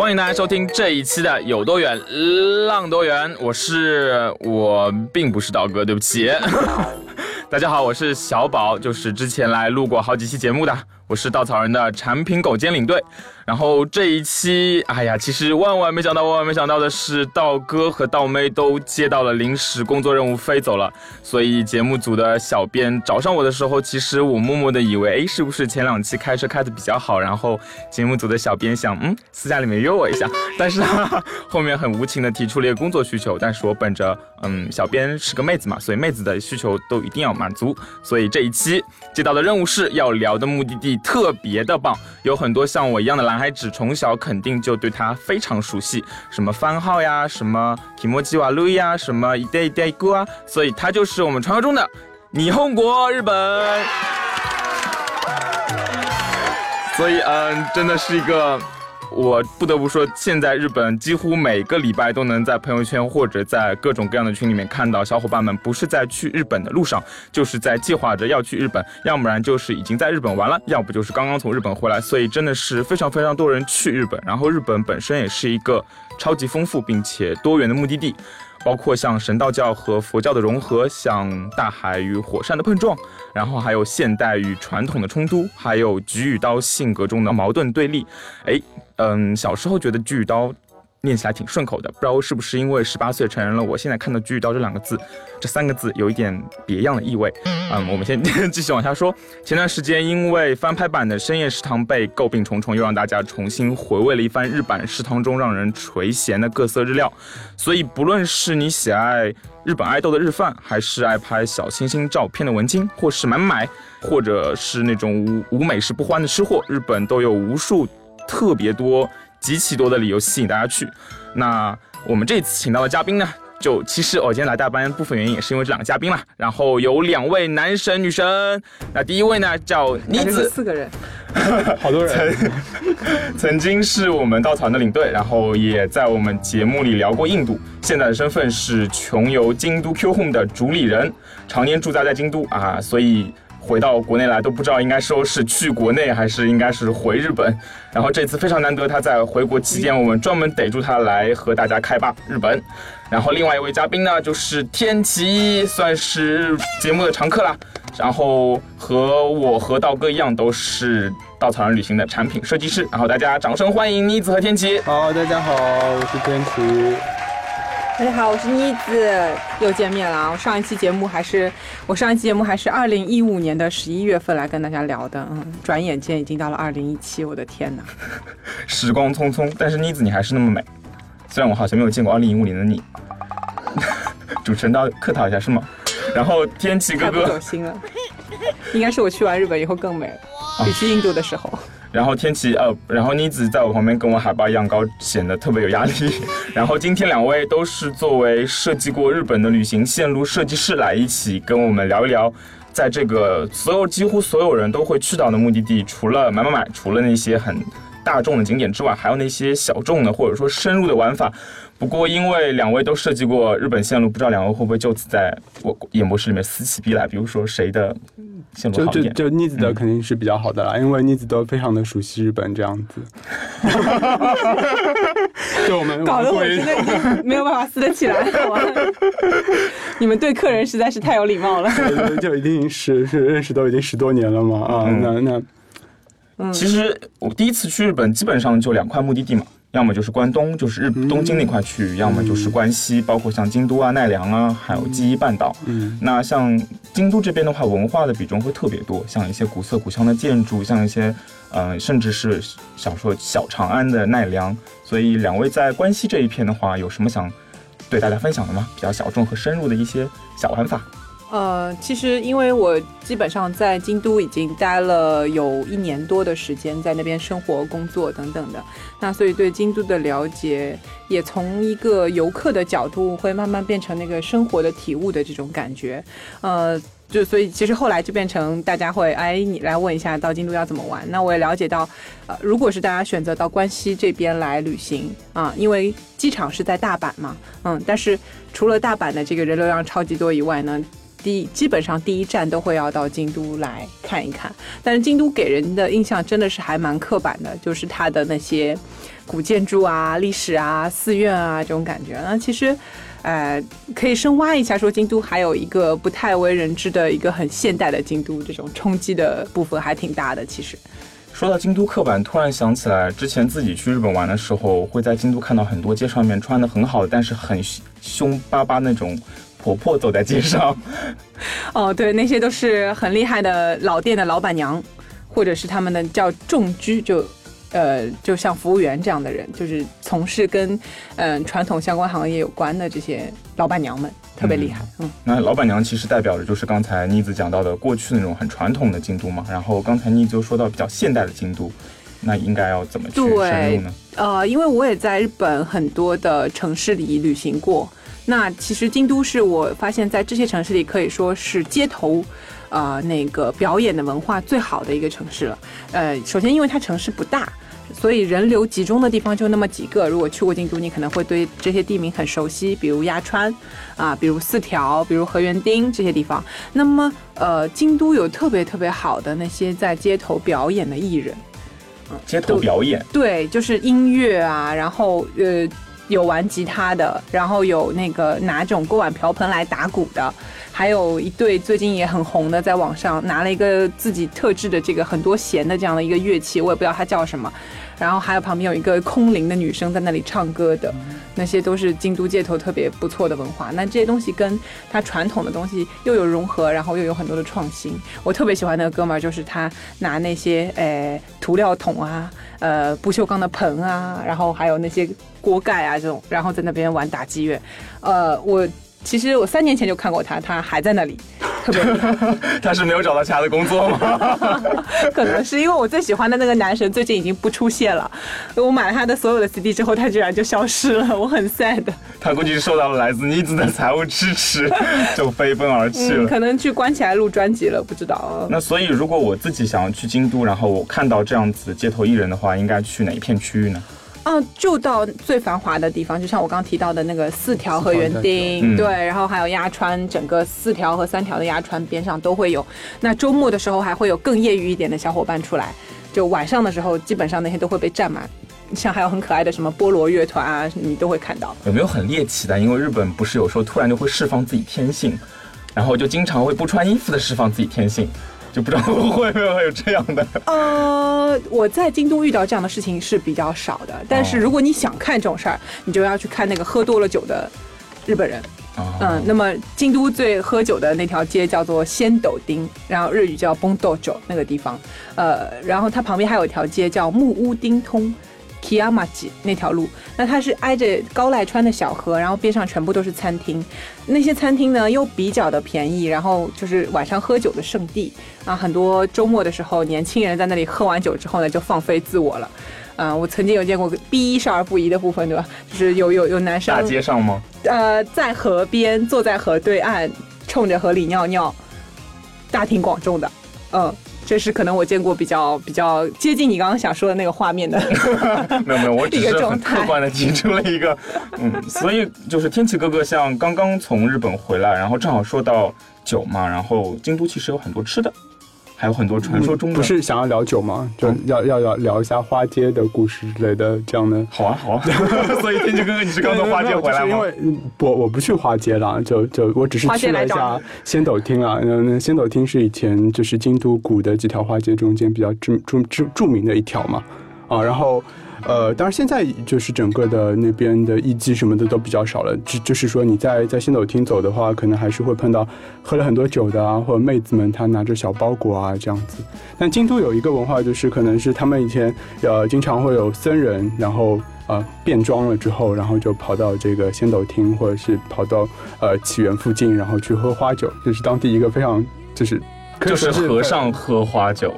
欢迎大家收听这一期的《有多远浪多远》，我是我并不是刀哥，对不起。大家好，我是小宝，就是之前来录过好几期节目的。我是稻草人的产品狗兼领队，然后这一期，哎呀，其实万万没想到，万万没想到的是，道哥和道妹都接到了临时工作任务飞走了，所以节目组的小编找上我的时候，其实我默默的以为，哎，是不是前两期开车开的比较好，然后节目组的小编想，嗯，私下里面约我一下，但是哈哈后面很无情的提出了一个工作需求，但是我本着，嗯，小编是个妹子嘛，所以妹子的需求都一定要满足，所以这一期接到的任务是要聊的目的地。特别的棒，有很多像我一样的男孩子，从小肯定就对它非常熟悉，什么番号呀，什么提莫基瓦路呀，什么一代一代歌啊，所以它就是我们传说中的霓虹国日本。所以，嗯，真的是一个。我不得不说，现在日本几乎每个礼拜都能在朋友圈或者在各种各样的群里面看到小伙伴们不是在去日本的路上，就是在计划着要去日本，要不然就是已经在日本玩了，要不就是刚刚从日本回来。所以真的是非常非常多人去日本，然后日本本身也是一个超级丰富并且多元的目的地。包括像神道教和佛教的融合，像大海与火山的碰撞，然后还有现代与传统的冲突，还有菊与刀性格中的矛盾对立。哎，嗯，小时候觉得菊与刀。念起来挺顺口的，不知道是不是因为十八岁成人了，我现在看到“菊与刀”这两个字，这三个字有一点别样的意味。嗯，我们先 继续往下说。前段时间因为翻拍版的《深夜食堂》被诟病重重，又让大家重新回味了一番日版食堂中让人垂涎的各色日料。所以，不论是你喜爱日本爱豆的日饭，还是爱拍小清新照片的文青，或是买买，或者是那种无无美食不欢的吃货，日本都有无数特别多。极其多的理由吸引大家去，那我们这次请到的嘉宾呢，就其实我今天来大班部分原因也是因为这两个嘉宾啦。然后有两位男神女神，那第一位呢叫妮子，四个人，好多人，曾经是我们稻草人的领队，然后也在我们节目里聊过印度，现在的身份是穷游京都 Q Home 的主理人，常年驻扎在京都啊，所以。回到国内来都不知道应该说是去国内还是应该是回日本，然后这次非常难得，他在回国期间，我们专门逮住他来和大家开吧日本。然后另外一位嘉宾呢，就是天齐，算是节目的常客啦。然后和我和道哥一样，都是稻草人旅行的产品设计师。然后大家掌声欢迎妮子和天齐。好，大家好，我是天齐。大家好，我是妮子，又见面了啊。我上一期节目还是我上一期节目还是二零一五年的十一月份来跟大家聊的，嗯，转眼间已经到了二零一七，我的天哪！时光匆匆，但是妮子你还是那么美，虽然我好像没有见过二零一五年的你。主持人都要客套一下是吗？然后天齐哥哥，走心了，应该是我去完日本以后更美了，比去印度的时候。然后天琪呃，然后妮子在我旁边跟我海拔一样高，显得特别有压力。然后今天两位都是作为设计过日本的旅行线路设计师来一起跟我们聊一聊，在这个所有几乎所有人都会去到的目的地，除了买买买，除了那些很大众的景点之外，还有那些小众的或者说深入的玩法。不过，因为两位都设计过日本线路，不知道两位会不会就此在我演播室里面撕起逼来？比如说谁的线路好一点？就就妮子的肯定是比较好的啦，因为妮子都非常的熟悉日本这样子。就我们搞得我真的已经没有办法撕得起来了。你们对客人实在是太有礼貌了。就一定是是认识都已经十多年了嘛啊，那那，其实我第一次去日本，基本上就两块目的地嘛。要么就是关东，就是日东京那块区域；要么就是关西，包括像京都啊、奈良啊，还有纪伊半岛。嗯，那像京都这边的话，文化的比重会特别多，像一些古色古香的建筑，像一些，呃，甚至是想说小长安的奈良。所以两位在关西这一片的话，有什么想对大家分享的吗？比较小众和深入的一些小玩法。呃，其实因为我基本上在京都已经待了有一年多的时间，在那边生活、工作等等的，那所以对京都的了解也从一个游客的角度，会慢慢变成那个生活的体悟的这种感觉。呃，就所以其实后来就变成大家会哎，你来问一下到京都要怎么玩。那我也了解到，呃，如果是大家选择到关西这边来旅行啊，因为机场是在大阪嘛，嗯，但是除了大阪的这个人流量超级多以外呢。第基本上第一站都会要到京都来看一看，但是京都给人的印象真的是还蛮刻板的，就是它的那些古建筑啊、历史啊、寺院啊这种感觉。那其实，呃，可以深挖一下，说京都还有一个不太为人知的一个很现代的京都，这种冲击的部分还挺大的。其实，说到京都刻板，突然想起来之前自己去日本玩的时候，会在京都看到很多街上面穿的很好，但是很凶巴巴那种。婆婆走在街上，哦，对，那些都是很厉害的老店的老板娘，或者是他们的叫重居，就，呃，就像服务员这样的人，就是从事跟嗯传统相关行业有关的这些老板娘们，特别厉害。嗯，那老板娘其实代表的就是刚才妮子讲到的过去那种很传统的京都嘛。然后刚才妮子又说到比较现代的京都，那应该要怎么去深入呢？呃，因为我也在日本很多的城市里旅行过。那其实京都是我发现，在这些城市里可以说是街头，呃，那个表演的文化最好的一个城市了。呃，首先因为它城市不大，所以人流集中的地方就那么几个。如果去过京都，你可能会对这些地名很熟悉，比如鸭川，啊，比如四条，比如河原町这些地方。那么，呃，京都有特别特别好的那些在街头表演的艺人，街头表演，对，就是音乐啊，然后呃。有玩吉他的，然后有那个拿这种锅碗瓢盆来打鼓的，还有一对最近也很红的，在网上拿了一个自己特制的这个很多弦的这样的一个乐器，我也不知道它叫什么。然后还有旁边有一个空灵的女生在那里唱歌的，那些都是京都街头特别不错的文化。那这些东西跟它传统的东西又有融合，然后又有很多的创新。我特别喜欢那个哥们儿，就是他拿那些诶涂料桶啊，呃不锈钢的盆啊，然后还有那些锅盖啊这种，然后在那边玩打击乐。呃，我其实我三年前就看过他，他还在那里。特别，他是没有找到其他的工作吗？可能是因为我最喜欢的那个男神最近已经不出现了。我买了他的所有的 CD 之后，他居然就消失了，我很 sad。他估计是受到了来自妮子的财务支持，就飞奔而去了。可能去关起来录专辑了，不知道。那所以，如果我自己想要去京都，然后我看到这样子街头艺人的话，应该去哪一片区域呢？嗯，就到最繁华的地方，就像我刚刚提到的那个四条和园町，对，然后还有鸭川，整个四条和三条的鸭川边上都会有。那周末的时候还会有更业余一点的小伙伴出来，就晚上的时候，基本上那些都会被占满。像还有很可爱的什么菠萝乐团啊，你都会看到。有没有很猎奇的？因为日本不是有时候突然就会释放自己天性，然后就经常会不穿衣服的释放自己天性。就不知道会不会有这样的。呃，我在京都遇到这样的事情是比较少的，但是如果你想看这种事儿，你就要去看那个喝多了酒的日本人。嗯，那么京都最喝酒的那条街叫做仙斗町，然后日语叫崩斗酒那个地方。呃，然后它旁边还有一条街叫木屋町通。Kiyamaji 那条路，那它是挨着高濑川的小河，然后边上全部都是餐厅，那些餐厅呢又比较的便宜，然后就是晚上喝酒的圣地啊。很多周末的时候，年轻人在那里喝完酒之后呢，就放飞自我了。嗯，我曾经有见过 B 一少儿不宜的部分，对吧？就是有有有男生大街上吗？呃，在河边坐在河对岸，冲着河里尿尿，大庭广众的，嗯。这是可能我见过比较比较接近你刚刚想说的那个画面的，没有没有，我只是很客观的提出了一个，嗯，所以就是天启哥哥像刚刚从日本回来，然后正好说到酒嘛，然后京都其实有很多吃的。还有很多传说中的，不是想要聊酒吗？就要要要聊一下花街的故事之类的，这样的。好啊，好啊。所以天气哥哥，你是刚从花街回来吗？因为我我不去花街了，就就我只是去了一下仙斗厅啊。嗯，仙斗厅是以前就是京都古的几条花街中间比较著著著著名的一条嘛。啊，然后。呃，当然现在就是整个的那边的艺妓什么的都比较少了，就就是说你在在仙斗厅走的话，可能还是会碰到喝了很多酒的啊，或者妹子们她拿着小包裹啊这样子。但京都有一个文化，就是可能是他们以前呃经常会有僧人，然后呃变装了之后，然后就跑到这个仙斗厅，或者是跑到呃起源附近，然后去喝花酒，这是当地一个非常就是就是和尚喝花酒。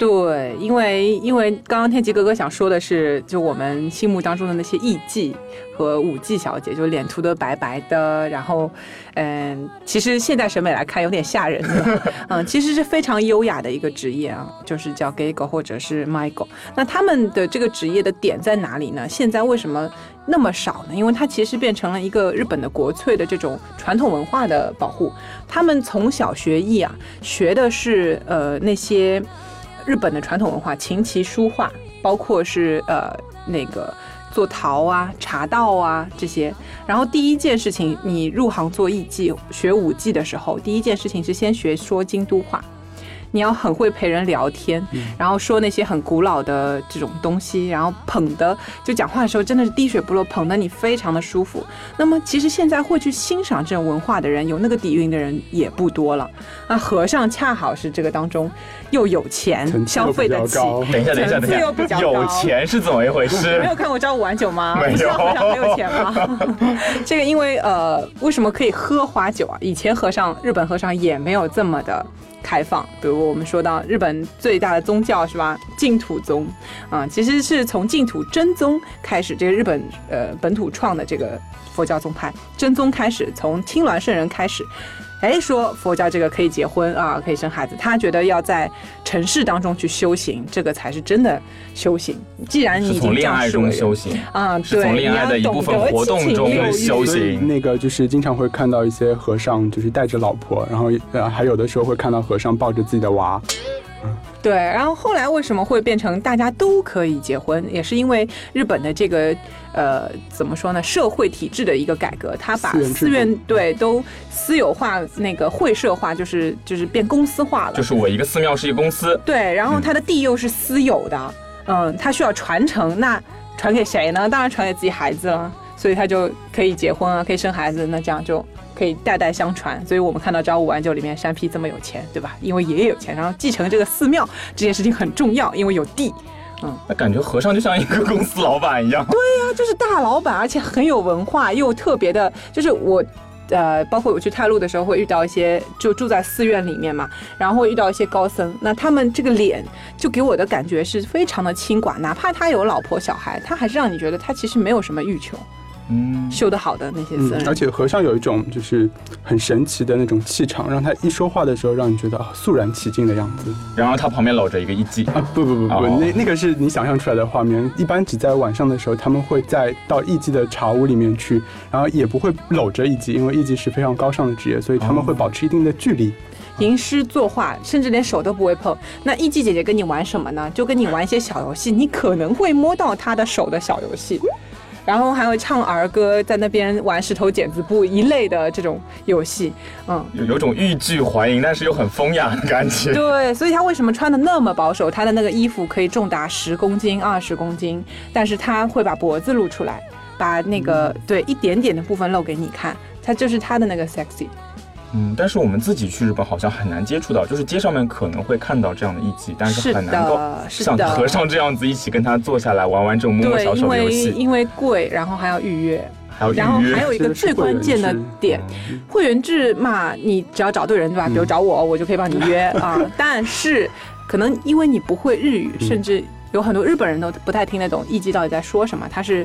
对，因为因为刚刚天琪哥哥想说的是，就我们心目当中的那些艺妓和舞妓小姐，就脸涂得白白的，然后，嗯，其实现代审美来看有点吓人的，嗯，其实是非常优雅的一个职业啊，就是叫 gay go 或者是 my go。那他们的这个职业的点在哪里呢？现在为什么那么少呢？因为它其实变成了一个日本的国粹的这种传统文化的保护。他们从小学艺啊，学的是呃那些。日本的传统文化，琴棋书画，包括是呃那个做陶啊、茶道啊这些。然后第一件事情，你入行做艺伎、学舞伎的时候，第一件事情是先学说京都话。你要很会陪人聊天，然后说那些很古老的这种东西，然后捧的就讲话的时候真的是滴水不漏，捧的你非常的舒服。那么其实现在会去欣赏这种文化的人，有那个底蕴的人也不多了。那和尚恰好是这个当中又有钱，消 费得起。等一下，等一下，等一下，有钱是怎么一回事？没有看过《朝五晚九》吗？没有。和尚很有钱吗？这个因为呃，为什么可以喝花酒啊？以前和尚，日本和尚也没有这么的。开放，比如我们说到日本最大的宗教是吧？净土宗，啊，其实是从净土真宗开始，这个日本呃本土创的这个佛教宗派真宗开始，从青鸾圣人开始。哎，说佛教这个可以结婚啊，可以生孩子。他觉得要在城市当中去修行，这个才是真的修行。既然你已经恋爱中修行啊，对，从恋爱的一部分活动中修行。那个就是经常会看到一些和尚，就是带着老婆，然后呃，还有的时候会看到和尚抱着自己的娃。对，然后后来为什么会变成大家都可以结婚，也是因为日本的这个呃怎么说呢，社会体制的一个改革，他把寺院对都私有化，那个会社化，就是就是变公司化了。就是我一个寺庙是一个公司。对，然后他的地又是私有的，嗯，他需要传承，那传给谁呢？当然传给自己孩子了，所以他就可以结婚啊，可以生孩子，那这样就。可以代代相传，所以我们看到《朝五晚九》里面山 P 这么有钱，对吧？因为爷爷有钱，然后继承这个寺庙这件事情很重要，因为有地。嗯，那感觉和尚就像一个公司老板一样。对呀，就是大老板，而且很有文化，又特别的。就是我，呃，包括我去泰路的时候，会遇到一些就住在寺院里面嘛，然后会遇到一些高僧，那他们这个脸就给我的感觉是非常的清寡，哪怕他有老婆小孩，他还是让你觉得他其实没有什么欲求。嗯，修得好的那些僧人，而且和尚有一种就是很神奇的那种气场，让他一说话的时候，让你觉得啊肃然起敬的样子。然后他旁边搂着一个艺妓啊，不不不不，那那个是你想象出来的画面。一般只在晚上的时候，他们会在到艺妓的茶屋里面去，然后也不会搂着艺妓，因为艺妓是非常高尚的职业，所以他们会保持一定的距离，吟诗作画，甚至连手都不会碰。那艺妓姐姐跟你玩什么呢？就跟你玩一些小游戏，你可能会摸到她的手的小游戏。然后还会唱儿歌，在那边玩石头剪子布一类的这种游戏，嗯，有有种欲拒还迎，但是又很风雅的感觉。对，所以他为什么穿的那么保守？他的那个衣服可以重达十公斤、二十公斤，但是他会把脖子露出来，把那个对一点点的部分露给你看，他就是他的那个 sexy。嗯，但是我们自己去日本好像很难接触到，就是街上面可能会看到这样的艺伎，但是很难够像和尚这样子一起跟他坐下来玩玩这种摸摸小手的游戏。因为因为贵，然后还要预约，还要预约。然后还有一个最关键的点，会员制嘛，你只要找对人对吧？比如找我，我就可以帮你约 啊。但是可能因为你不会日语，甚至有很多日本人都不太听得懂艺伎到底在说什么，他是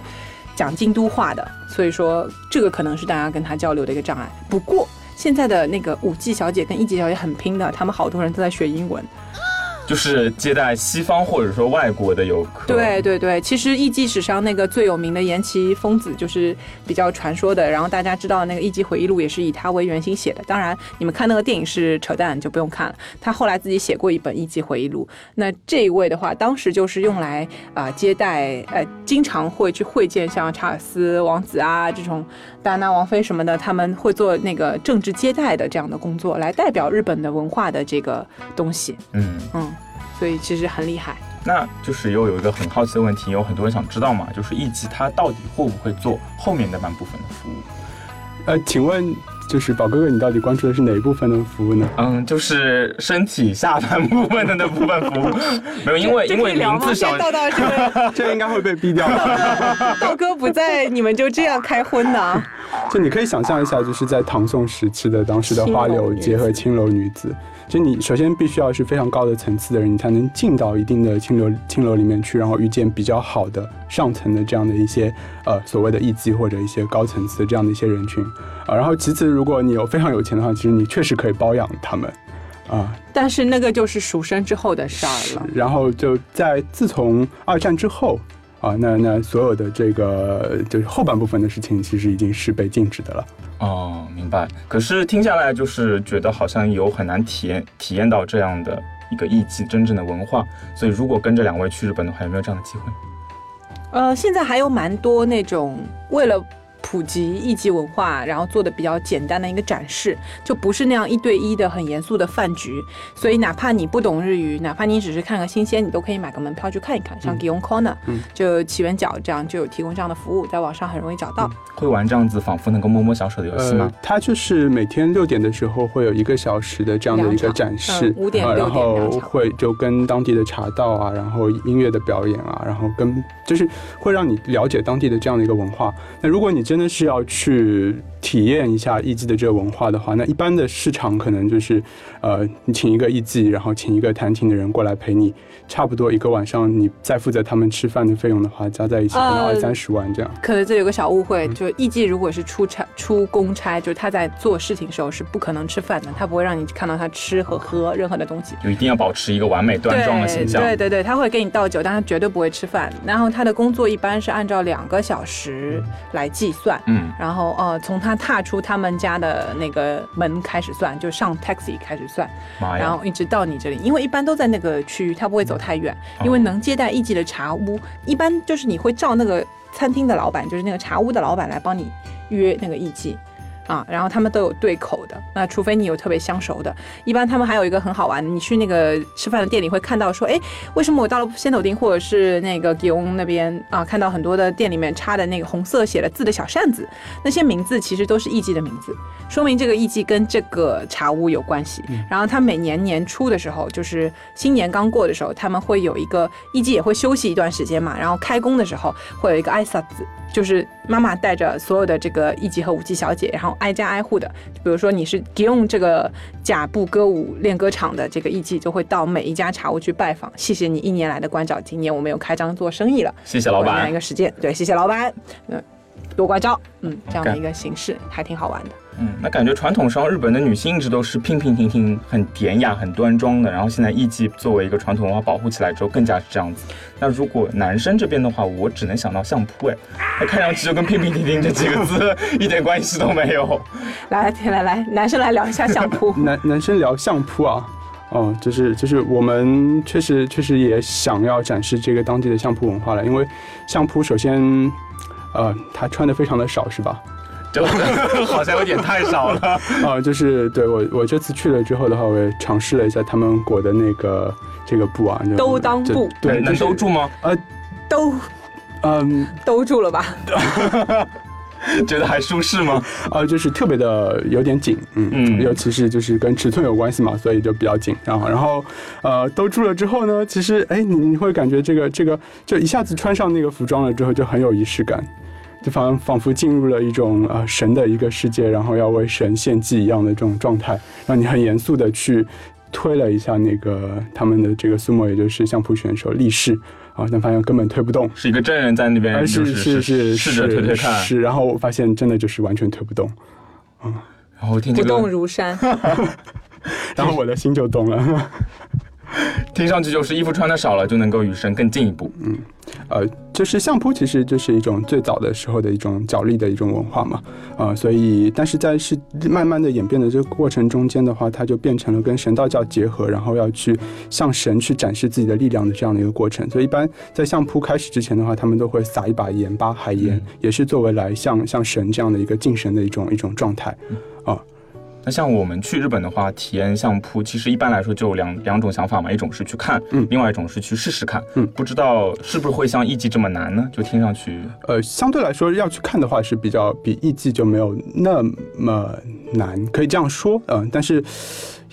讲京都话的，所以说这个可能是大家跟他交流的一个障碍。不过。现在的那个五 G 小姐跟一级小姐很拼的，他们好多人都在学英文。就是接待西方或者说外国的游客。对对对，其实艺伎史上那个最有名的延崎疯子就是比较传说的，然后大家知道那个艺伎回忆录也是以他为原型写的。当然，你们看那个电影是扯淡，就不用看了。他后来自己写过一本艺伎回忆录。那这一位的话，当时就是用来啊接待，呃，经常会去会见像查尔斯王子啊这种戴安娜王妃什么的，他们会做那个政治接待的这样的工作，来代表日本的文化的这个东西。嗯嗯。所以其实很厉害，那就是又有一个很好奇的问题，有很多人想知道嘛，就是艺伎它到底会不会做后面那半部分的服务？呃，请问就是宝哥哥，你到底关注的是哪一部分的服务呢？嗯，就是身体下半部分的那部分服务，没有，因为因为名字上，这 应该会被毙掉。道哥不在，你们就这样开荤呢？就你可以想象一下，就是在唐宋时期的当时的花柳结合青楼女子。就你首先必须要是非常高的层次的人，你才能进到一定的清流清流里面去，然后遇见比较好的上层的这样的一些呃所谓的艺妓或者一些高层次的这样的一些人群啊。然后其次，如果你有非常有钱的话，其实你确实可以包养他们啊。但是那个就是赎身之后的事儿了。然后就在自从二战之后啊，那那所有的这个就是后半部分的事情，其实已经是被禁止的了。哦，明白。可是听下来就是觉得好像有很难体验体验到这样的一个艺伎真正的文化。所以如果跟着两位去日本的话，有没有这样的机会？呃，现在还有蛮多那种为了。普及艺伎文化，然后做的比较简单的一个展示，就不是那样一对一的很严肃的饭局。所以哪怕你不懂日语，哪怕你只是看个新鲜，你都可以买个门票去看一看。像 Gion Corner，就起源角这样就有提供这样的服务，在网上很容易找到。会玩这样子仿佛能够摸摸小手的游戏吗？它就是每天六点的时候会有一个小时的这样的一个展示，五点然后会就跟当地的茶道啊，然后音乐的表演啊，然后跟就是会让你了解当地的这样的一个文化。那如果你真真的是要去体验一下艺伎的这个文化的话，那一般的市场可能就是，呃，你请一个艺伎，然后请一个弹琴的人过来陪你。差不多一个晚上，你再负责他们吃饭的费用的话，加在一起可能二三十万这样。可能这有个小误会，就艺伎如果是出差出公差，就是他在做事情的时候是不可能吃饭的，他不会让你看到他吃和喝任何的东西。就一定要保持一个完美端庄的形象。对对对，他会给你倒酒，但他绝对不会吃饭。然后他的工作一般是按照两个小时来计算，嗯，然后呃，从他踏出他们家的那个门开始算，就上 taxi 开始算，然后一直到你这里，因为一般都在那个区域，他不会走。太远，因为能接待艺妓的茶屋，一般就是你会照那个餐厅的老板，就是那个茶屋的老板来帮你约那个艺妓。啊，然后他们都有对口的，那除非你有特别相熟的，一般他们还有一个很好玩的，你去那个吃饭的店里会看到说，哎，为什么我到了仙斗町或者是那个吉翁那边啊，看到很多的店里面插的那个红色写了字的小扇子，那些名字其实都是艺妓的名字，说明这个艺妓跟这个茶屋有关系。然后他每年年初的时候，就是新年刚过的时候，他们会有一个艺妓也会休息一段时间嘛，然后开工的时候会有一个艾萨子。就是妈妈带着所有的这个艺妓和舞妓小姐，然后挨家挨户的，比如说你是 Gion 这个甲部歌舞练歌场的这个艺伎，就会到每一家茶屋去拜访。谢谢你一年来的关照，今年我们又开张做生意了。谢谢老板。一个实践，对，谢谢老板。嗯，多关照。嗯，这样的一个形式还挺好玩的。嗯，那感觉传统上日本的女性一直都是娉娉婷婷、很典雅、很端庄的。然后现在艺伎作为一个传统文化保护起来之后，更加是这样子。那如果男生这边的话，我只能想到相扑，哎，那看上去就跟娉娉婷婷这几个字 一点关系都没有。来来来，男生来聊一下相扑。男男生聊相扑啊，哦，就是就是我们确实确实也想要展示这个当地的相扑文化了，因为相扑首先，呃，他穿的非常的少，是吧？就 好像有点太少了啊！就是对我，我这次去了之后的话，我也尝试了一下他们裹的那个这个布啊，兜裆布，对，能兜住吗？呃，兜，嗯，兜住了吧？觉得还舒适吗？呃，就是特别的有点紧，嗯嗯，尤其是就是跟尺寸有关系嘛，所以就比较紧。然后，然后，呃，兜住了之后呢，其实，哎，你你会感觉这个这个，就一下子穿上那个服装了之后，就很有仪式感。就仿仿佛进入了一种呃神的一个世界，然后要为神献祭一样的这种状态，让你很严肃的去推了一下那个他们的这个苏莫，也就是相扑选手力士啊，但发现根本推不动，是一个真人在那边，是是是试着推推看，是，然后我发现真的就是完全推不动，嗯，然后听不动如山，然后我的心就动了。听上去就是衣服穿的少了就能够与神更进一步。嗯，呃，就是相扑其实就是一种最早的时候的一种角力的一种文化嘛。啊，所以但是在是慢慢的演变的这个过程中间的话，它就变成了跟神道教结合，然后要去向神去展示自己的力量的这样的一个过程。所以一般在相扑开始之前的话，他们都会撒一把盐巴海盐，也是作为来向向神这样的一个敬神的一种一种状态。啊。那像我们去日本的话，体验相扑，其实一般来说就有两两种想法嘛，一种是去看，嗯，另外一种是去试试看，嗯，不知道是不是会像艺伎这么难呢？就听上去，呃，相对来说要去看的话是比较比艺伎就没有那么难，可以这样说，嗯，但是。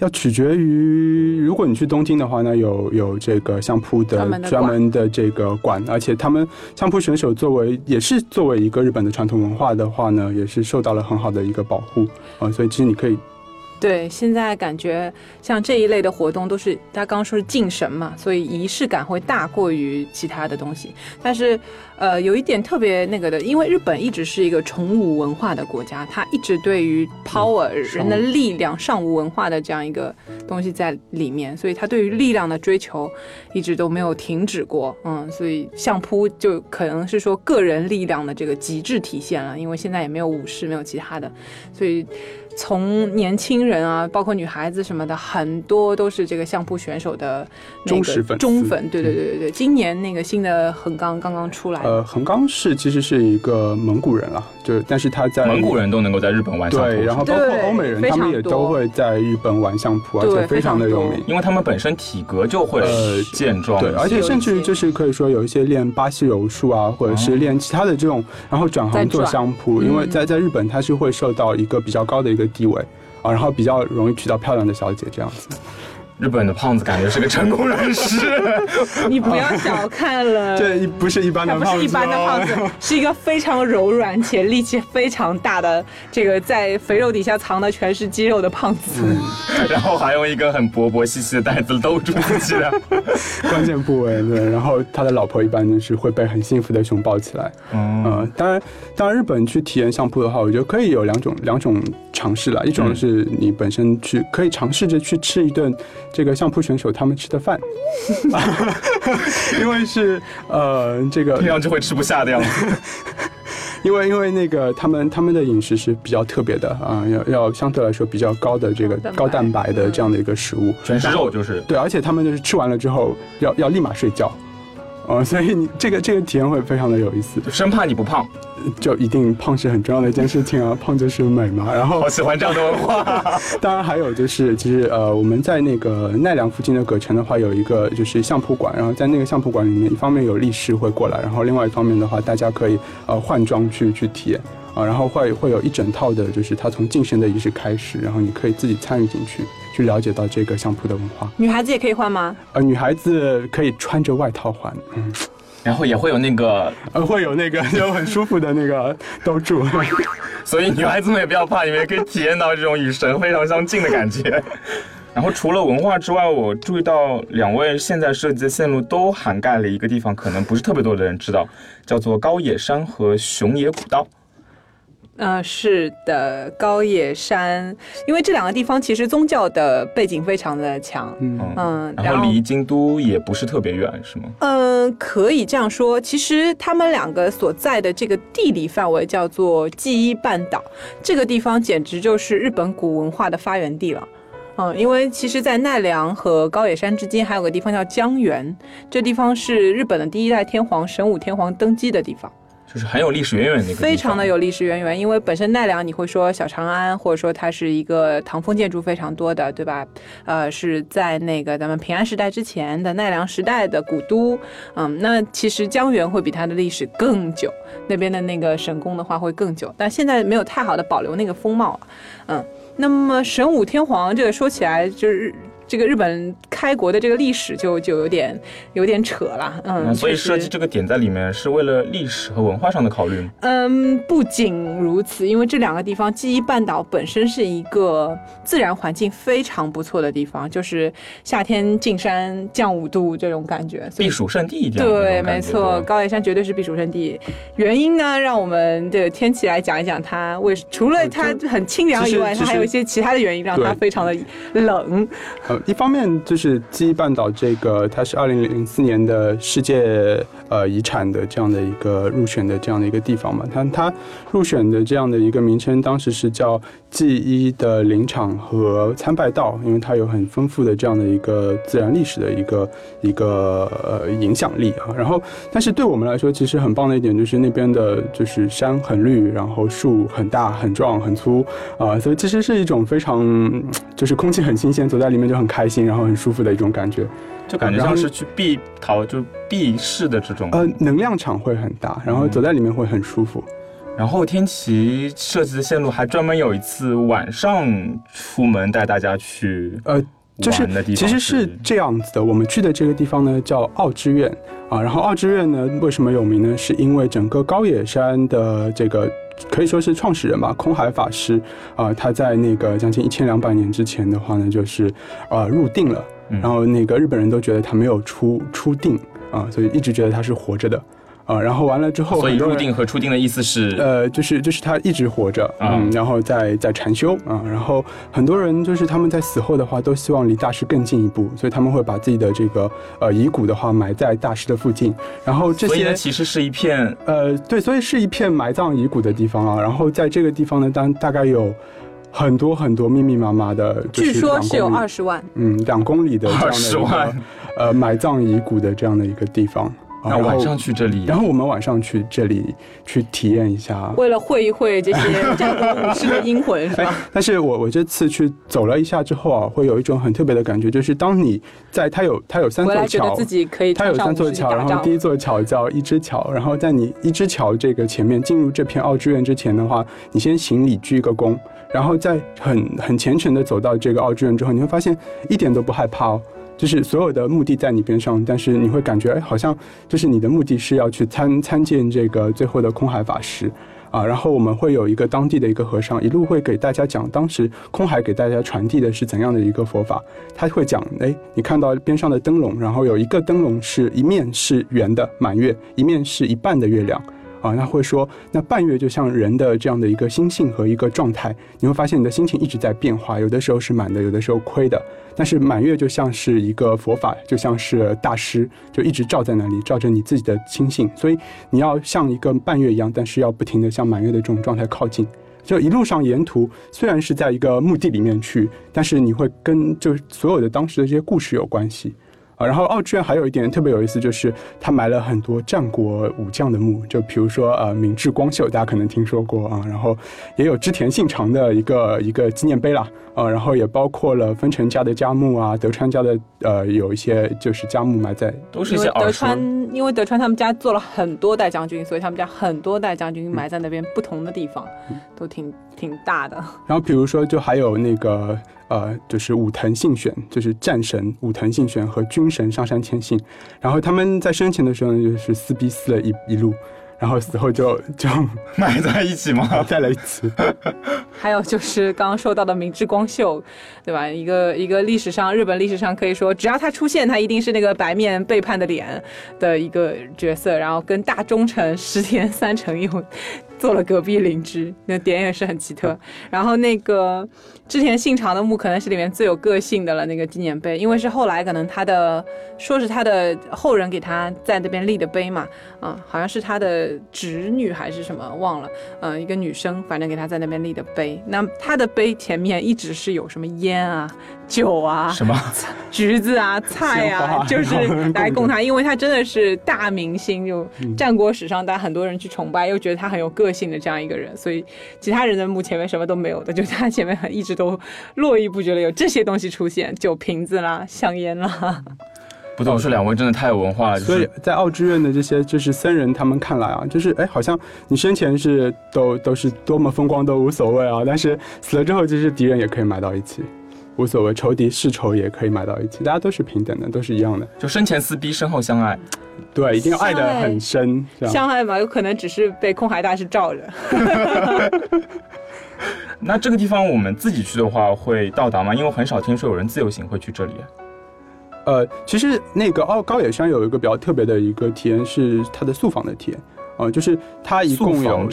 要取决于，如果你去东京的话呢，有有这个相扑的专门的这个馆，而且他们相扑选手作为也是作为一个日本的传统文化的话呢，也是受到了很好的一个保护啊，所以其实你可以。对，现在感觉像这一类的活动都是，他刚刚说是敬神嘛，所以仪式感会大过于其他的东西。但是，呃，有一点特别那个的，因为日本一直是一个崇武文化的国家，它一直对于 power 人的力量、上武文化的这样一个东西在里面，所以他对于力量的追求一直都没有停止过。嗯，所以相扑就可能是说个人力量的这个极致体现了，因为现在也没有武士，没有其他的，所以。从年轻人啊，包括女孩子什么的，很多都是这个相扑选手的忠实粉。忠粉，对对对对对。今年那个新的横纲刚刚出来。呃，横纲是其实是一个蒙古人了，就是但是他在蒙古人都能够在日本玩相扑，对，然后包括欧美人，他们也都会在日本玩相扑，而且非常的有名，因为他们本身体格就会健壮，对，而且甚至就是可以说有一些练巴西柔术啊，或者是练其他的这种，然后转行做相扑，因为在在日本他是会受到一个比较高的一个。地位啊，然后比较容易娶到漂亮的小姐这样子。日本的胖子感觉是个成功人士，你不要小看了，这不是一般的胖子，不是一般的胖子，是一个非常柔软且力气非常大的，这个在肥肉底下藏的全是肌肉的胖子，然后还用一个很薄薄细细的袋子兜住自己的。关键部位，对，然后他的老婆一般就是会被很幸福的熊抱起来，嗯，当然，当然日本去体验相扑的话，我觉得可以有两种两种尝试了，一种是你本身去可以尝试着去吃一顿。这个相扑选手他们吃的饭，因为是呃这个听上去会吃不下的样子，因为因为那个他们他们的饮食是比较特别的啊，要要相对来说比较高的这个高蛋白的这样的一个食物，全是肉就是。对，而且他们就是吃完了之后要要立马睡觉。哦，所以你这个这个体验会非常的有意思，生怕你不胖，就一定胖是很重要的一件事情啊，胖就是美嘛。然后好喜欢这样的文化。当然还有就是，其实呃，我们在那个奈良附近的葛城的话，有一个就是相扑馆，然后在那个相扑馆里面，一方面有力士会过来，然后另外一方面的话，大家可以呃换装去去体验啊，然后会会有一整套的，就是他从晋升的仪式开始，然后你可以自己参与进去。去了解到这个相扑的文化，女孩子也可以换吗？呃，女孩子可以穿着外套换，嗯，然后也会有那个，呃，会有那个 就很舒服的那个兜住，所以女孩子们也不要怕，你们也可以体验到这种与神非常相近的感觉。然后除了文化之外，我注意到两位现在设计的线路都涵盖了一个地方，可能不是特别多的人知道，叫做高野山和熊野古道。嗯，是的，高野山，因为这两个地方其实宗教的背景非常的强，嗯，然后离京都也不是特别远，是吗？嗯，可以这样说，其实他们两个所在的这个地理范围叫做记忆半岛，这个地方简直就是日本古文化的发源地了，嗯，因为其实，在奈良和高野山之间还有个地方叫江原，这地方是日本的第一代天皇神武天皇登基的地方。就是很有历史渊源的一个，非常的有历史渊源，因为本身奈良你会说小长安，或者说它是一个唐风建筑非常多的，对吧？呃，是在那个咱们平安时代之前的奈良时代的古都，嗯，那其实江原会比它的历史更久，那边的那个神宫的话会更久，但现在没有太好的保留那个风貌，嗯，那么神武天皇这个说起来就是。这个日本开国的这个历史就就有点有点扯了，嗯，所以设计这个点在里面是为了历史和文化上的考虑。嗯，不仅如此，因为这两个地方记忆半岛本身是一个自然环境非常不错的地方，就是夏天进山降五度这种感觉，避暑胜地。对，没错，高野山绝对是避暑胜地。原因呢，让我们的天气来讲一讲它为除了它很清凉以外，它还有一些其他的原因让它非常的冷。一方面就是基半岛这个，它是二零零四年的世界呃遗产的这样的一个入选的这样的一个地方嘛。它它入选的这样的一个名称，当时是叫记忆的林场和参拜道，因为它有很丰富的这样的一个自然历史的一个一个呃影响力啊。然后，但是对我们来说，其实很棒的一点就是那边的就是山很绿，然后树很大、很壮、很粗啊，所以其实是一种非常就是空气很新鲜，走在里面就很开心，然后很舒服的一种感觉，就感觉像是去避逃就避世的这种。呃，能量场会很大，然后走在里面会很舒服。然后天奇设计的线路还专门有一次晚上出门带大家去呃。就是其实是这样子的，我们去的这个地方呢叫奥之院啊，然后奥之院呢为什么有名呢？是因为整个高野山的这个可以说是创始人吧，空海法师啊，他在那个将近一千两百年之前的话呢，就是呃入定了，然后那个日本人都觉得他没有出出定啊，所以一直觉得他是活着的。啊，然后完了之后，所以入定和出定的意思是，呃，就是就是他一直活着，嗯，然后在在禅修啊，然后很多人就是他们在死后的话，都希望离大师更进一步，所以他们会把自己的这个呃遗骨的话埋在大师的附近，然后这些其实是一片呃对，所以是一片埋葬遗骨的地方啊，然后在这个地方呢，当大概有很多很多密密麻麻的，据说是有二十万，嗯，两公里的这样的一个呃埋葬遗骨的这样的一个地方。那晚上去这里，然后我们晚上去这里去体验一下，为了会一会这些战国武士的英魂，是吧？但是我我这次去走了一下之后啊，会有一种很特别的感觉，就是当你在它有它有三座桥，自己可以它有三座桥，然后第一座桥叫一只桥，然后在你一只桥这个前面进入这片奥之院之前的话，你先行礼鞠一个躬，然后再很很虔诚的走到这个奥之院之后，你会发现一点都不害怕哦。就是所有的目的在你边上，但是你会感觉，哎，好像就是你的目的是要去参参见这个最后的空海法师，啊，然后我们会有一个当地的一个和尚，一路会给大家讲当时空海给大家传递的是怎样的一个佛法。他会讲，哎，你看到边上的灯笼，然后有一个灯笼是一面是圆的满月，一面是一半的月亮。啊，那会说，那半月就像人的这样的一个心性和一个状态，你会发现你的心情一直在变化，有的时候是满的，有的时候亏的。但是满月就像是一个佛法，就像是大师，就一直照在那里，照着你自己的心性。所以你要像一个半月一样，但是要不停的向满月的这种状态靠近。就一路上沿途虽然是在一个墓地里面去，但是你会跟就所有的当时的这些故事有关系。然后奥志院还有一点特别有意思，就是他埋了很多战国武将的墓，就比如说呃明治光秀，大家可能听说过啊，然后也有织田信长的一个一个纪念碑啦，啊，然后也包括了丰臣家的家墓啊，德川家的呃有一些就是家墓埋在，都是一些德川，因为德川他们家做了很多代将军，所以他们家很多代将军埋在那边不同的地方，都挺挺大的。然后比如说就还有那个。呃，就是武藤信玄，就是战神武藤信玄和军神上杉谦信，然后他们在生前的时候呢，就是撕逼撕了一一路，然后死后就就 埋在一起吗？再来一次。还有就是刚刚说到的明智光秀，对吧？一个一个历史上日本历史上可以说，只要他出现，他一定是那个白面背叛的脸的一个角色，然后跟大忠臣石田三成又做了隔壁邻居，那点也是很奇特。然后那个。织田信长的墓可能是里面最有个性的了，那个纪念碑，因为是后来可能他的说是他的后人给他在那边立的碑嘛，啊，好像是他的侄女还是什么忘了，嗯，一个女生，反正给他在那边立的碑。那他的碑前面一直是有什么烟啊、酒啊、什么 橘子啊、菜啊，就是来供他，因为他真的是大明星，就战国史上大家很多人去崇拜，又觉得他很有个性的这样一个人，所以其他人的墓前面什么都没有的，就他前面很一直都。络绎不绝的有这些东西出现，酒瓶子啦，香烟啦。不懂，是两位真的太有文化了。所以在奥之院的这些就是僧人，他们看来啊，就是哎，好像你生前是都都是多么风光都无所谓啊，但是死了之后，就是敌人也可以埋到一起，无所谓，仇敌是仇也可以埋到一起，大家都是平等的，都是一样的。就生前撕逼，身后相爱，对，一定要爱的很深。相爱嘛，有可能只是被空海大师罩着。那这个地方我们自己去的话会到达吗？因为很少听说有人自由行会去这里。呃，其实那个奥高野山有一个比较特别的一个体验是它的宿房的体验呃，就是它一共有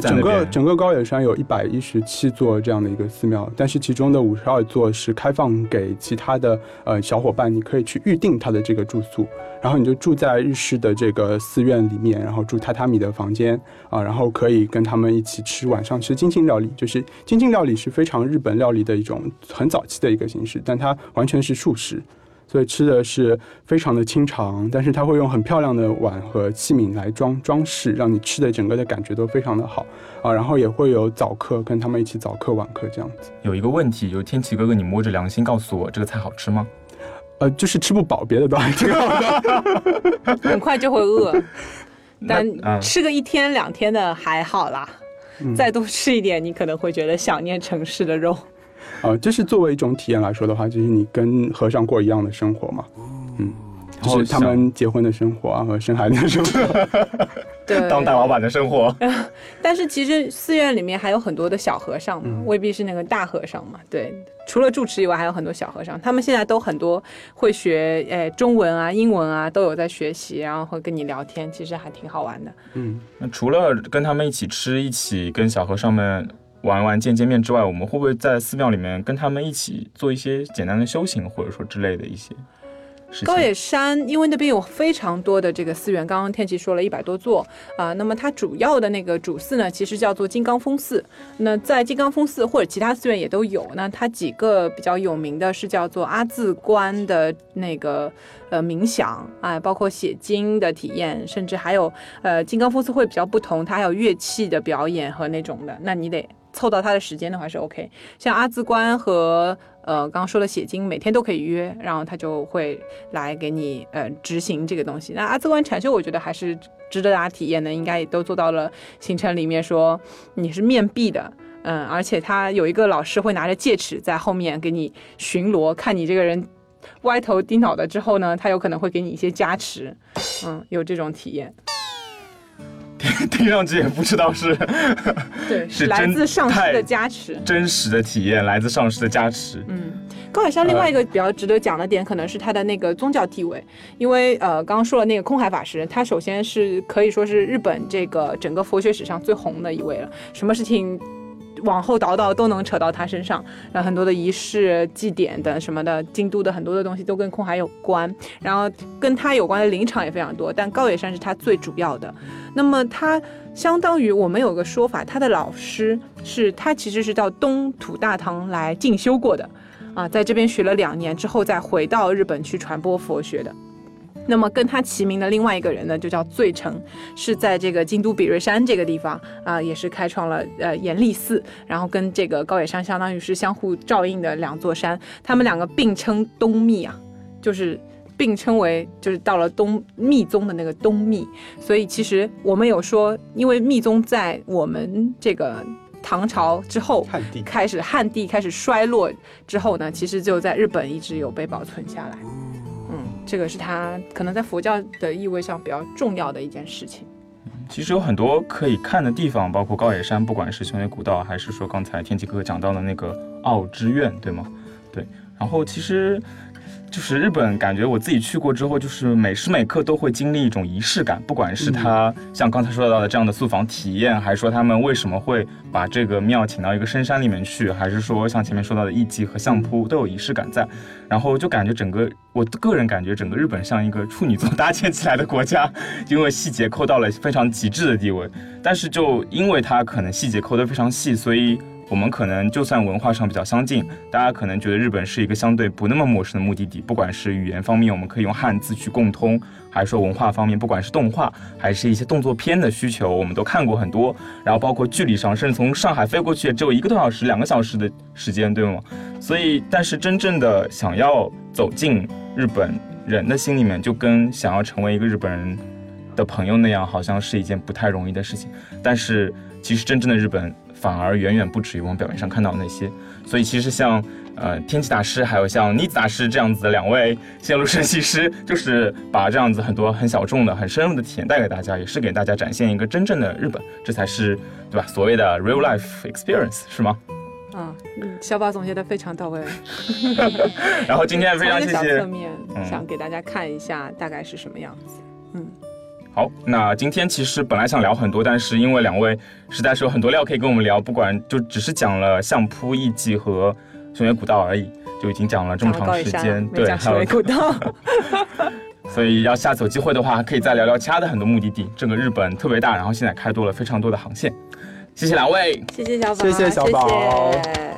整个整个高野山有一百一十七座这样的一个寺庙，但是其中的五十二座是开放给其他的呃小伙伴，你可以去预定他的这个住宿，然后你就住在日式的这个寺院里面，然后住榻榻米的房间啊，然后可以跟他们一起吃晚上吃精进料理，就是精进料理是非常日本料理的一种很早期的一个形式，但它完全是素食。所以吃的是非常的清肠，但是它会用很漂亮的碗和器皿来装装饰，让你吃的整个的感觉都非常的好啊。然后也会有早课，跟他们一起早课晚课这样子。有一个问题，有天启哥哥，你摸着良心告诉我，这个菜好吃吗？呃，就是吃不饱，别的都还挺好的。很快就会饿，但吃个一天两天的还好啦。再多吃一点，你可能会觉得想念城市的肉。啊，就是作为一种体验来说的话，就是你跟和尚过一样的生活嘛，嗯，就是他们结婚的生活啊和生孩子的生活，对，当大老板的生活。但是其实寺院里面还有很多的小和尚嘛，未必是那个大和尚嘛，对，除了住持以外，还有很多小和尚，他们现在都很多会学，诶，中文啊、英文啊都有在学习，然后会跟你聊天，其实还挺好玩的。嗯，那除了跟他们一起吃，一起跟小和尚们。玩玩见见面之外，我们会不会在寺庙里面跟他们一起做一些简单的修行，或者说之类的一些？高野山，因为那边有非常多的这个寺院，刚刚天琪说了一百多座啊。那么它主要的那个主寺呢，其实叫做金刚峰寺。那在金刚峰寺或者其他寺院也都有。那它几个比较有名的是叫做阿字观的那个呃冥想啊，包括写经的体验，甚至还有呃金刚峰寺会比较不同，它还有乐器的表演和那种的。那你得。凑到他的时间的话是 OK，像阿兹观和呃刚刚说的写经，每天都可以约，然后他就会来给你呃执行这个东西。那阿兹观禅修，我觉得还是值得大家体验的，应该也都做到了行程里面说你是面壁的，嗯，而且他有一个老师会拿着戒尺在后面给你巡逻，看你这个人歪头低脑的之后呢，他有可能会给你一些加持，嗯，有这种体验。听上去也不知道是，对，是来自上师的加持，真实的体验来自上师的加持。嗯，高海山另外一个比较值得讲的点，可能是他的那个宗教地位，因为呃，刚刚说了那个空海法师，他首先是可以说是日本这个整个佛学史上最红的一位了，什么事情。往后倒倒都能扯到他身上，然后很多的仪式、祭典的什么的，京都的很多的东西都跟空海有关，然后跟他有关的林场也非常多，但高野山是他最主要的。那么他相当于我们有个说法，他的老师是他其实是到东土大唐来进修过的，啊，在这边学了两年之后再回到日本去传播佛学的。那么跟他齐名的另外一个人呢，就叫醉成，是在这个京都比瑞山这个地方啊，也是开创了呃严立寺，然后跟这个高野山相当于是相互照应的两座山，他们两个并称东密啊，就是并称为就是到了东密宗的那个东密，所以其实我们有说，因为密宗在我们这个唐朝之后，汉地开始汉地开始衰落之后呢，其实就在日本一直有被保存下来。这个是他可能在佛教的意味上比较重要的一件事情。其实有很多可以看的地方，包括高野山，不管是熊野古道，还是说刚才天气哥哥讲到的那个奥之院，对吗？对。然后其实。就是日本，感觉我自己去过之后，就是每时每刻都会经历一种仪式感。不管是他像刚才说到的这样的宿房体验，还是说他们为什么会把这个庙请到一个深山里面去，还是说像前面说到的艺伎和相扑都有仪式感在。然后就感觉整个，我个人感觉整个日本像一个处女座 搭建起来的国家，因为细节抠到了非常极致的地位。但是就因为它可能细节抠得非常细，所以。我们可能就算文化上比较相近，大家可能觉得日本是一个相对不那么陌生的目的地。不管是语言方面，我们可以用汉字去共通，还是说文化方面，不管是动画还是一些动作片的需求，我们都看过很多。然后包括距离上，甚至从上海飞过去也只有一个多小时、两个小时的时间，对吗？所以，但是真正的想要走进日本人的心里面，就跟想要成为一个日本人的朋友那样，好像是一件不太容易的事情。但是，其实真正的日本。反而远远不止于我们表面上看到的那些，所以其实像呃天气大师，还有像妮子大师这样子的两位线路设计师，就是把这样子很多很小众的、很深入的体验带给大家，也是给大家展现一个真正的日本，这才是对吧？所谓的 real life experience 是吗？嗯，小宝总结的非常到位。然后今天非常谢谢。小侧面想给大家看一下大概是什么样子，嗯。好，那今天其实本来想聊很多，但是因为两位实在是有很多料可以跟我们聊，不管就只是讲了相扑艺伎和熊野古道而已，就已经讲了这么长时间。对，还有古道。所以要下次有机会的话，可以再聊聊其他的很多目的地。整个日本特别大，然后现在开多了非常多的航线。谢谢两位，谢谢小宝，谢谢小宝。